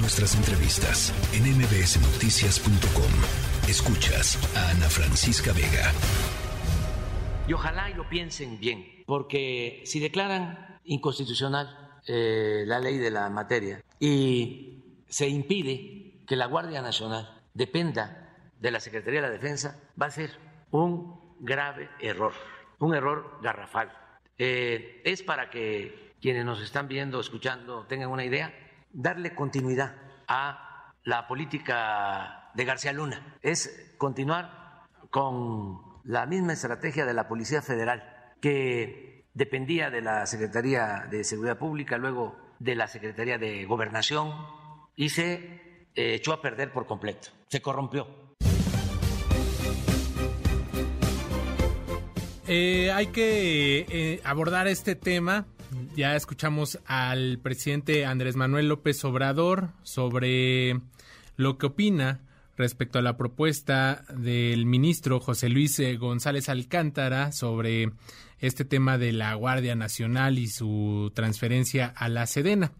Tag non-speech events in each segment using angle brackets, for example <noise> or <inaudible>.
nuestras entrevistas en mbsnoticias.com. Escuchas a Ana Francisca Vega. Y ojalá y lo piensen bien, porque si declaran inconstitucional eh, la ley de la materia y se impide que la Guardia Nacional dependa de la Secretaría de la Defensa, va a ser un grave error, un error garrafal. Eh, es para que quienes nos están viendo, escuchando, tengan una idea, darle continuidad a la política de García Luna. Es continuar con la misma estrategia de la Policía Federal, que dependía de la Secretaría de Seguridad Pública, luego de la Secretaría de Gobernación, y se eh, echó a perder por completo, se corrompió. Eh, hay que eh, abordar este tema. Ya escuchamos al presidente Andrés Manuel López Obrador sobre lo que opina respecto a la propuesta del ministro José Luis eh, González Alcántara sobre este tema de la Guardia Nacional y su transferencia a la Sedena.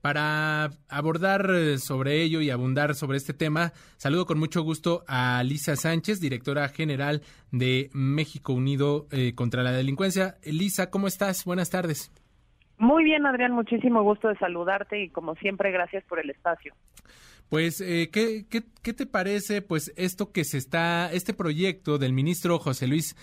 Para abordar eh, sobre ello y abundar sobre este tema, saludo con mucho gusto a Lisa Sánchez, directora general de México Unido eh, contra la Delincuencia. Lisa, ¿cómo estás? Buenas tardes. Muy bien, Adrián, muchísimo gusto de saludarte y como siempre, gracias por el espacio. Pues, eh, ¿qué, qué, qué, te parece, pues, esto que se está, este proyecto del ministro José Luis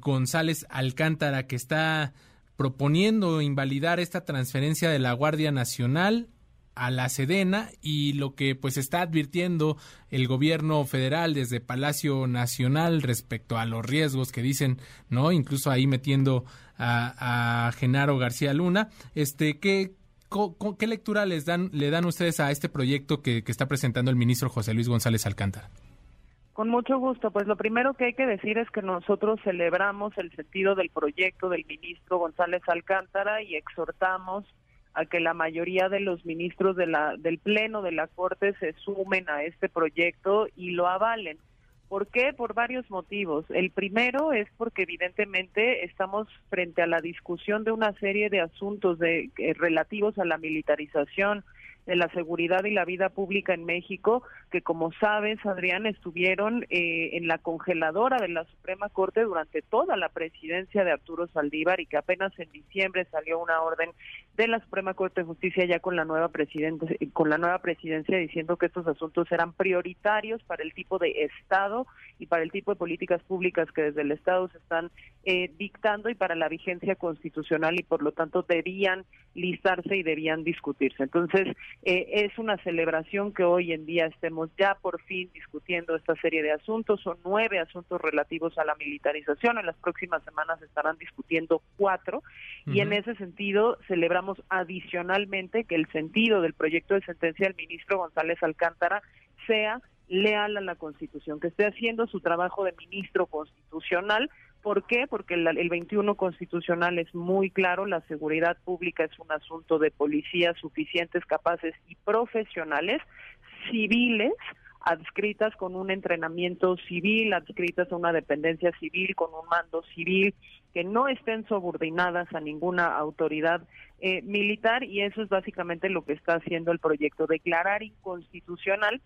González Alcántara que está proponiendo invalidar esta transferencia de la Guardia Nacional a la Sedena y lo que pues está advirtiendo el gobierno federal desde Palacio Nacional respecto a los riesgos que dicen, ¿no? Incluso ahí metiendo a, Genaro García Luna. Este, ¿qué, ¿Qué lectura les dan, le dan ustedes a este proyecto que, que está presentando el ministro José Luis González Alcántara? Con mucho gusto. Pues lo primero que hay que decir es que nosotros celebramos el sentido del proyecto del ministro González Alcántara y exhortamos a que la mayoría de los ministros de la, del Pleno de la Corte se sumen a este proyecto y lo avalen. ¿Por qué? Por varios motivos. El primero es porque evidentemente estamos frente a la discusión de una serie de asuntos de, eh, relativos a la militarización, de la seguridad y la vida pública en México, que como sabes, Adrián, estuvieron eh, en la congeladora de la Suprema Corte durante toda la presidencia de Arturo Saldívar y que apenas en diciembre salió una orden de la Suprema Corte de Justicia ya con la nueva presidente, con la nueva presidencia diciendo que estos asuntos eran prioritarios para el tipo de Estado y para el tipo de políticas públicas que desde el Estado se están eh, dictando y para la vigencia constitucional y por lo tanto debían listarse y debían discutirse. Entonces, eh, es una celebración que hoy en día estemos ya por fin discutiendo esta serie de asuntos. Son nueve asuntos relativos a la militarización. En las próximas semanas estarán discutiendo cuatro. Y en ese sentido, celebramos adicionalmente que el sentido del proyecto de sentencia del ministro González Alcántara sea leal a la Constitución, que esté haciendo su trabajo de ministro constitucional ¿Por qué? Porque el, el, 21 constitucional es muy claro, la seguridad pública es un asunto de policías suficientes, capaces y profesionales, civiles, adscritas con un entrenamiento civil, adscritas a una dependencia civil, con un mando civil, que no estén subordinadas a ninguna autoridad eh, militar y eso es básicamente lo que está haciendo el proyecto, declarar inconstitucional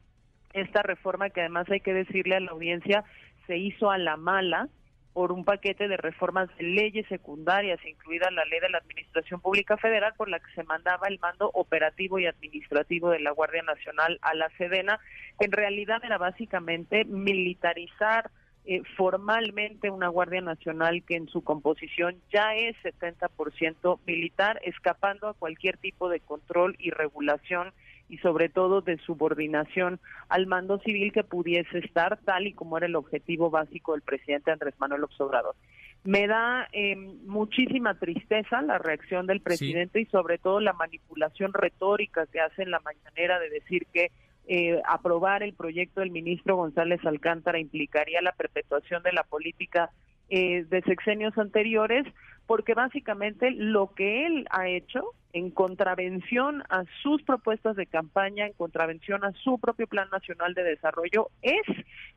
esta reforma que además hay que decirle a la audiencia se hizo a la mala, por un paquete de reformas de leyes secundarias, incluida la ley de la Administración Pública Federal, por la que se mandaba el mando operativo y administrativo de la Guardia Nacional a la Sedena, que en realidad era básicamente militarizar eh, formalmente una Guardia Nacional que en su composición ya es 70% militar, escapando a cualquier tipo de control y regulación y sobre todo de subordinación al mando civil que pudiese estar tal y como era el objetivo básico del presidente Andrés Manuel López Obrador. Me da em, muchísima tristeza la reacción del presidente y sobre todo la manipulación retórica que hace en la mañanera de decir que eh, aprobar el proyecto del ministro González Alcántara implicaría la perpetuación de la política eh, de sexenios anteriores, porque básicamente lo que él ha hecho en contravención a sus propuestas de campaña, en contravención a su propio Plan Nacional de Desarrollo, es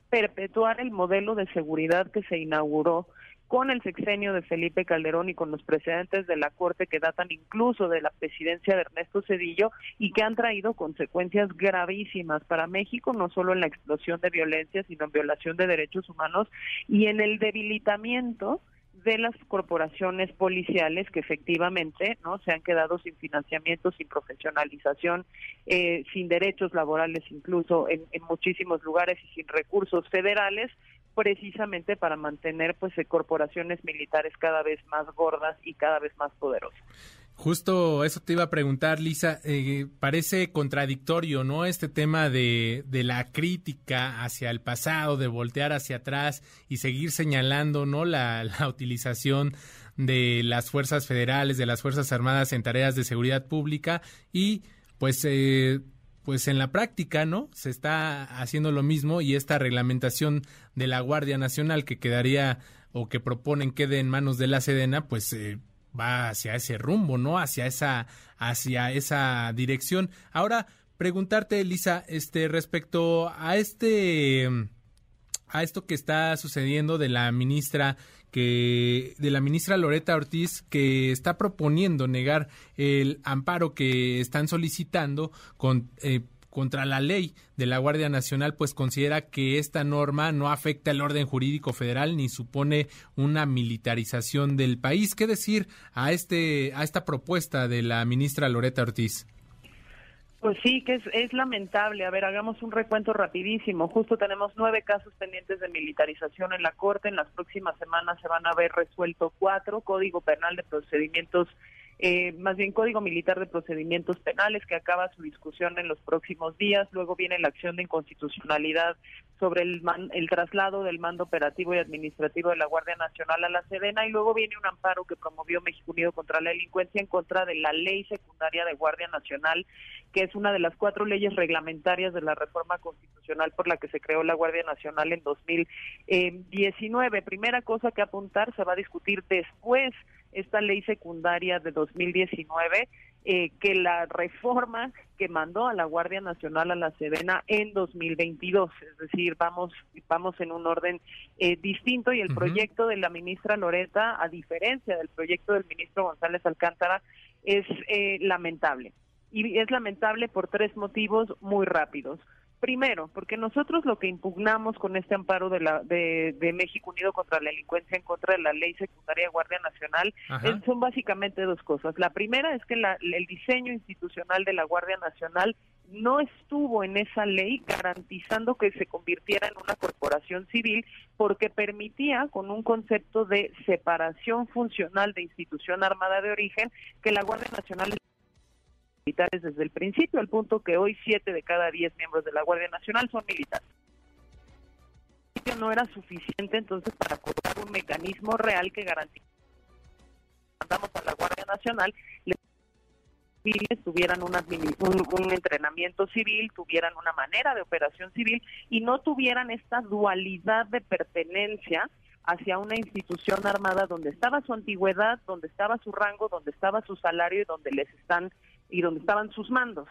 perpetuar el modelo de seguridad que se inauguró con el sexenio de Felipe Calderón y con los precedentes de la Corte que datan incluso de la presidencia de Ernesto Cedillo y que han traído consecuencias gravísimas para México, no solo en la explosión de violencia, sino en violación de derechos humanos y en el debilitamiento de las corporaciones policiales que efectivamente no se han quedado sin financiamiento, sin profesionalización, eh, sin derechos laborales incluso en, en, muchísimos lugares y sin recursos federales precisamente para mantener pues eh, corporaciones militares cada vez más gordas y cada vez más poderosas. Justo eso te iba a preguntar, Lisa. Eh, parece contradictorio, ¿no? Este tema de, de, la crítica hacia el pasado, de voltear hacia atrás y seguir señalando, ¿no? La, <laughs> la utilización de las fuerzas federales, de las fuerzas armadas en tareas de seguridad pública y, pues, eh, pues en la práctica, ¿no? Se está haciendo lo mismo y esta reglamentación de la Guardia Nacional que quedaría o que proponen quede en manos de la Sedena, pues eh, va hacia ese rumbo, ¿no? Hacia esa, hacia esa dirección. Ahora, preguntarte, Elisa, este, respecto a este, a esto que está sucediendo de la ministra que de la ministra Loreta Ortiz que está proponiendo negar el amparo que están solicitando con eh, contra la ley de la Guardia Nacional, pues considera que esta norma no afecta el orden jurídico federal ni supone una militarización del país. ¿Qué decir a este a esta propuesta de la ministra Loreta Ortiz? Pues sí, que es, es lamentable. A ver, hagamos un recuento rapidísimo. Justo tenemos nueve casos pendientes de militarización en la Corte. En las próximas semanas se van a ver resuelto cuatro. Código Penal de Procedimientos eh, más bien Código Militar de Procedimientos Penales, que acaba su discusión en los próximos días. Luego viene la acción de inconstitucionalidad sobre el, el traslado del mando operativo y administrativo de la Guardia Nacional a la Sedena. Y luego viene un amparo que promovió México Unido contra la delincuencia en contra de la ley secundaria de Guardia Nacional, que es una de las cuatro leyes reglamentarias de la reforma constitucional por la que se creó la Guardia Nacional en 2019. Primera cosa que apuntar, se va a discutir después esta ley secundaria de 2019 eh, que la reforma que mandó a la Guardia Nacional a la Sedena en 2022, es decir, vamos vamos en un orden eh, distinto y el proyecto de la ministra Loreta, a diferencia del proyecto del ministro González Alcántara, es eh, lamentable. Y es lamentable por tres motivos muy rápidos. Primero, porque nosotros lo que impugnamos con este amparo de, la, de, México Unido contra la delincuencia en contra de la ley secundaria de Guardia Nacional son básicamente dos cosas. La primera es que el diseño institucional de la Guardia Nacional no estuvo en esa ley garantizando que se convirtiera en una corporación civil porque permitía con un concepto de separación funcional de institución armada de origen que la Guardia Nacional militares desde el principio, al punto que hoy siete de cada diez miembros de la Guardia Nacional son militares. No era suficiente entonces para colocar un mecanismo real que garantice mandamos a la Guardia Nacional civiles tuvieran un, un, entrenamiento civil, tuvieran una manera de operación civil y no tuvieran esta dualidad de pertenencia hacia una institución armada donde estaba su antigüedad, donde estaba su rango, donde estaba su salario y donde les están y donde estaban sus mandos.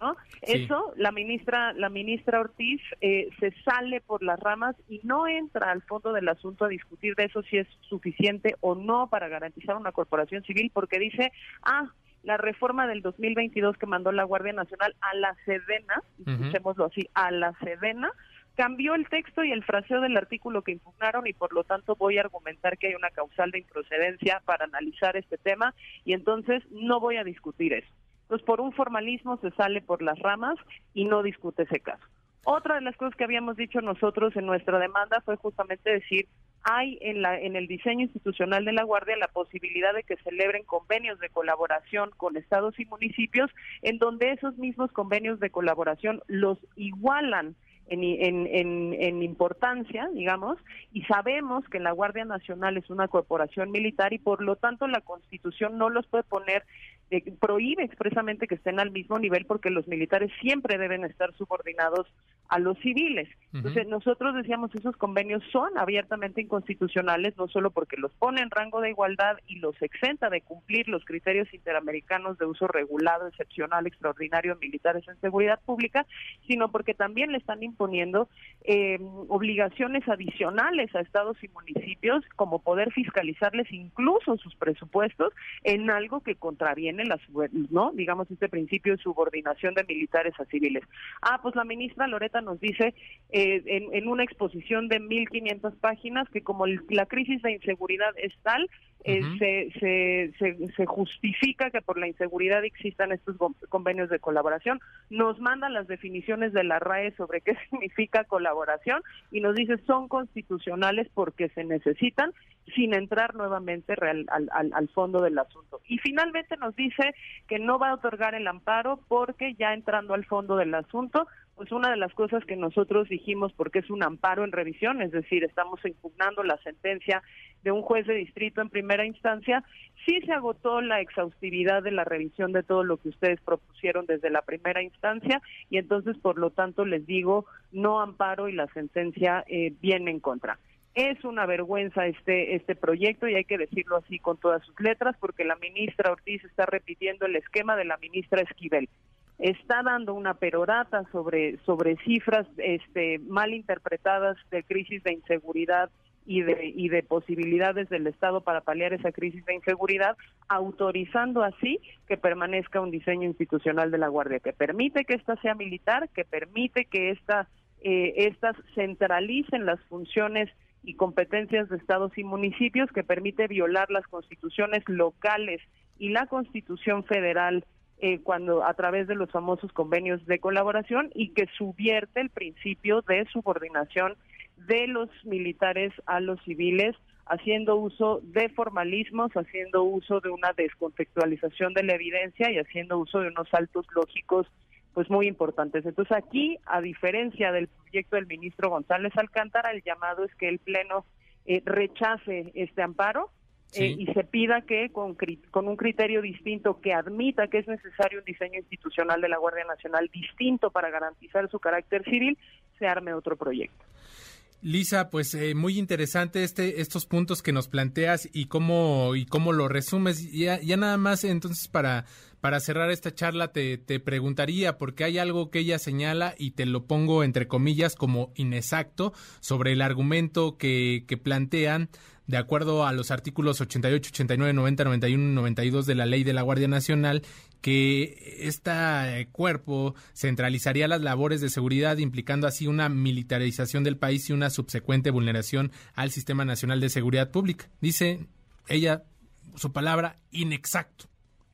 ¿No? Eso la ministra la ministra Ortiz eh, se sale por las ramas y no entra al fondo del asunto a discutir de eso si es suficiente o no para garantizar una corporación civil porque dice ah la reforma del 2022 que mandó la Guardia Nacional a la Sedena, escuchémoslo así, a la Sedena, cambió el texto y el fraseo del artículo que impugnaron y por lo tanto voy a argumentar que hay una causal de improcedencia para analizar este tema y entonces no voy a discutir eso. Entonces, por un formalismo se sale por las ramas y no discute ese caso. Otra de las cosas que habíamos dicho nosotros en nuestra demanda fue justamente decir, hay en, la, en el diseño institucional de la Guardia la posibilidad de que celebren convenios de colaboración con estados y municipios, en donde esos mismos convenios de colaboración los igualan en, importancia, digamos, y sabemos que la Guardia Nacional es una corporación militar y por lo tanto la Constitución no los puede poner eh, prohíbe expresamente que estén al mismo nivel porque los militares siempre deben estar subordinados a los civiles. Entonces, nosotros decíamos esos convenios son abiertamente inconstitucionales, no solo porque los pone en rango de igualdad y los exenta de cumplir los criterios interamericanos de uso regulado, excepcional, extraordinario militares en seguridad pública, sino porque también le están imponiendo eh, obligaciones adicionales a estados y municipios, como poder fiscalizarles incluso sus presupuestos en algo que contraviene la, no, digamos este principio de subordinación de militares a civiles. Ah, pues la ministra Loreta nos dice eh, en, una exposición de 1.500 páginas que como la crisis de inseguridad es tal, eh, se, se, se, justifica que por la inseguridad existan estos convenios de colaboración, nos manda las definiciones de la RAE sobre qué <laughs> significa colaboración y nos dice son constitucionales porque se necesitan sin entrar nuevamente al, al, al, fondo del asunto. Y finalmente nos dice que no va a otorgar el amparo porque ya entrando al fondo del asunto, pues una de las cosas que nosotros dijimos, porque es un amparo en revisión, es decir, estamos impugnando la sentencia de un juez de distrito en primera instancia, sí se agotó la exhaustividad de la revisión de todo lo que ustedes propusieron desde la primera instancia y entonces, por lo tanto, les digo, no amparo y la sentencia eh, viene en contra. Es una vergüenza este, este proyecto y hay que decirlo así con todas sus letras porque la ministra Ortiz está repitiendo el esquema de la ministra Esquivel está dando una perorata sobre, sobre cifras este, mal interpretadas de crisis de inseguridad y de, y de posibilidades del Estado para paliar esa crisis de inseguridad, autorizando así que permanezca un diseño institucional de la Guardia, que permite que ésta sea militar, que permite que esta, eh, estas centralicen las funciones y competencias de estados y municipios, que permite violar las constituciones locales y la constitución federal eh, cuando a través de los famosos convenios de colaboración y que subvierte el principio de subordinación de los militares a los civiles haciendo uso de formalismos, haciendo uso de una descontextualización de la evidencia y haciendo uso de unos saltos lógicos pues muy importantes. Entonces aquí, a diferencia del proyecto del ministro González Alcántara, el llamado es que el Pleno eh, rechace este amparo eh, y se pida que con, con un criterio distinto que admita que es necesario un diseño institucional de la Guardia Nacional distinto para garantizar su carácter civil, se arme otro proyecto. Lisa, pues eh, muy interesante este, estos puntos que nos planteas y cómo, y cómo lo resumes. Ya, ya nada más, entonces, para, para cerrar esta charla, te, te preguntaría, porque hay algo que ella señala y te lo pongo entre comillas como inexacto sobre el argumento que, que plantean de acuerdo a los artículos 88, 89, 90, 91 y 92 de la Ley de la Guardia Nacional, que este cuerpo centralizaría las labores de seguridad, implicando así una militarización del país y una subsecuente vulneración al Sistema Nacional de Seguridad Pública. Dice ella, su palabra, inexacto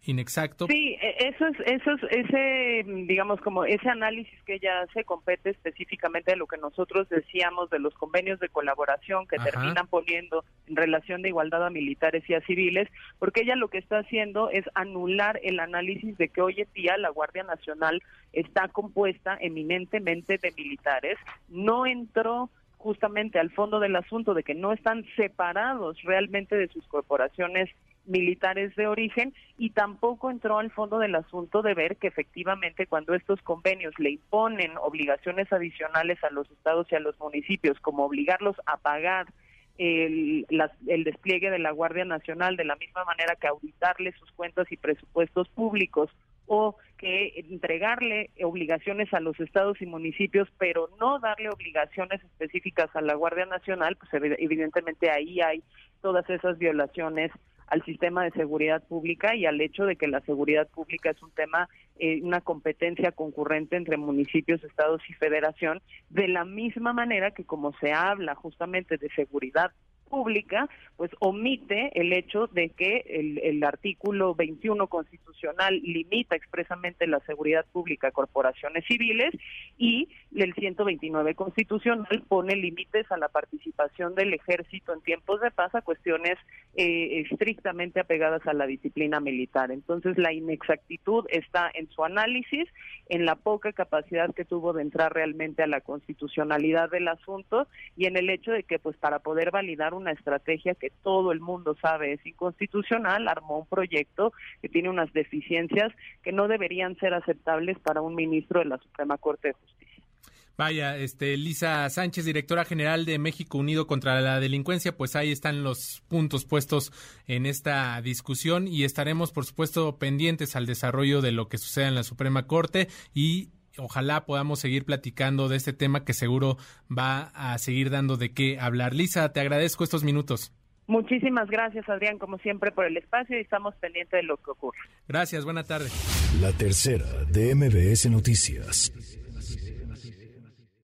inexacto. Sí, e, eso es, eso es, ese, digamos, como ese análisis que ella hace compete específicamente de lo que nosotros decíamos de los convenios de colaboración que terminan poniendo en relación de igualdad a militares y a civiles, porque ella lo que está haciendo es anular el análisis de que hoy en día la Guardia Nacional está compuesta eminentemente de militares, no entró justamente al fondo del asunto de que no están separados realmente de sus corporaciones militares de origen y tampoco entró al fondo del asunto de ver que efectivamente cuando estos convenios le imponen obligaciones adicionales a los estados y a los municipios, como obligarlos a pagar el, el despliegue de la Guardia Nacional de la misma manera que auditarle sus cuentas y presupuestos públicos o que entregarle obligaciones a los estados y municipios, pero no darle obligaciones específicas a la Guardia Nacional, pues evidentemente ahí hay todas esas violaciones al sistema de seguridad pública y al hecho de que la seguridad pública es un tema, eh, una competencia concurrente entre municipios, estados y federación, de la misma manera que como se habla justamente de seguridad pública, pues omite el hecho de que el, artículo 21 constitucional limita expresamente la seguridad pública a corporaciones civiles y el 129 constitucional pone límites a la participación del ejército en tiempos de paz a cuestiones eh, estrictamente apegadas a la disciplina militar. Entonces la inexactitud está en su análisis, en la poca capacidad que tuvo de entrar realmente a la constitucionalidad del asunto y en el hecho de que pues para poder validar una estrategia que todo el mundo sabe es inconstitucional, armó un proyecto que tiene unas deficiencias que no deberían ser aceptables para un ministro de la Suprema Corte de Justicia. Vaya, este, Lisa Sánchez, directora general de México Unido contra la Delincuencia, pues ahí están los puntos puestos en esta discusión y estaremos, por supuesto, pendientes al desarrollo de lo que suceda en la Suprema Corte y ojalá podamos seguir platicando de este tema que seguro va a seguir dando de qué hablar. Lisa, te agradezco estos minutos. Muchísimas gracias, Adrián, como siempre, por el espacio y estamos pendientes de lo que ocurre. Gracias, buena tarde. La tercera de MBS Noticias.